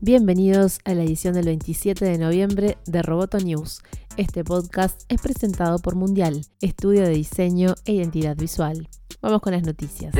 Bienvenidos a la edición del 27 de noviembre de Roboto News. Este podcast es presentado por Mundial, estudio de diseño e identidad visual. Vamos con las noticias.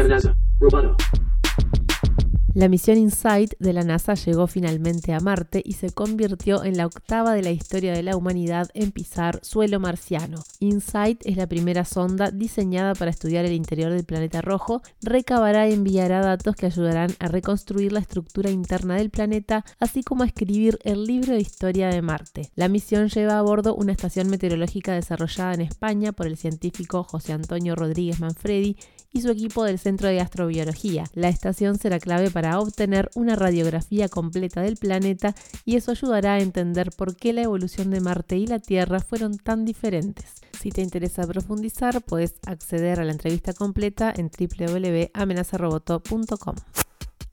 La misión InSight de la NASA llegó finalmente a Marte y se convirtió en la octava de la historia de la humanidad en pisar suelo marciano. InSight es la primera sonda diseñada para estudiar el interior del planeta rojo, recabará y enviará datos que ayudarán a reconstruir la estructura interna del planeta, así como a escribir el libro de historia de Marte. La misión lleva a bordo una estación meteorológica desarrollada en España por el científico José Antonio Rodríguez Manfredi y su equipo del Centro de Astrobiología. La estación será clave para obtener una radiografía completa del planeta y eso ayudará a entender por qué la evolución de Marte y la Tierra fueron tan diferentes. Si te interesa profundizar, puedes acceder a la entrevista completa en www.amenazaroboto.com.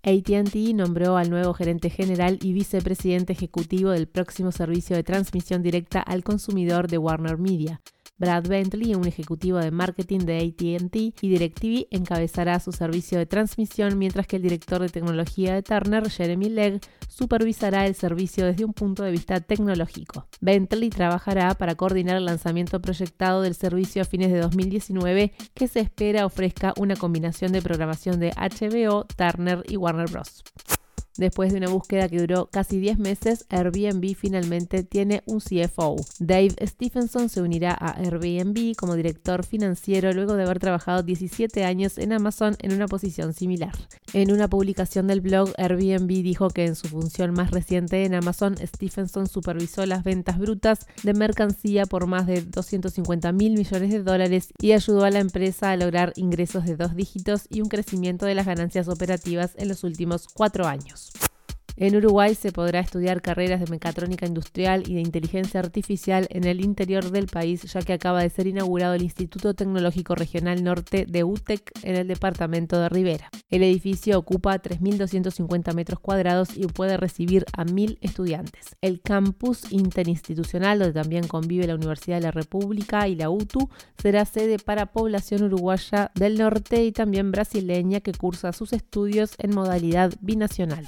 ATT nombró al nuevo gerente general y vicepresidente ejecutivo del próximo servicio de transmisión directa al consumidor de Warner Media. Brad Bentley, un ejecutivo de marketing de ATT y DirecTV, encabezará su servicio de transmisión, mientras que el director de tecnología de Turner, Jeremy Legg, supervisará el servicio desde un punto de vista tecnológico. Bentley trabajará para coordinar el lanzamiento proyectado del servicio a fines de 2019, que se espera ofrezca una combinación de programación de HBO, Turner y Warner Bros. Después de una búsqueda que duró casi 10 meses, Airbnb finalmente tiene un CFO. Dave Stephenson se unirá a Airbnb como director financiero luego de haber trabajado 17 años en Amazon en una posición similar. En una publicación del blog, Airbnb dijo que en su función más reciente en Amazon, Stephenson supervisó las ventas brutas de mercancía por más de 250 mil millones de dólares y ayudó a la empresa a lograr ingresos de dos dígitos y un crecimiento de las ganancias operativas en los últimos cuatro años. En Uruguay se podrá estudiar carreras de mecatrónica industrial y de inteligencia artificial en el interior del país, ya que acaba de ser inaugurado el Instituto Tecnológico Regional Norte de UTEC en el departamento de Rivera. El edificio ocupa 3.250 metros cuadrados y puede recibir a 1.000 estudiantes. El campus interinstitucional, donde también convive la Universidad de la República y la UTU, será sede para población uruguaya del norte y también brasileña que cursa sus estudios en modalidad binacional.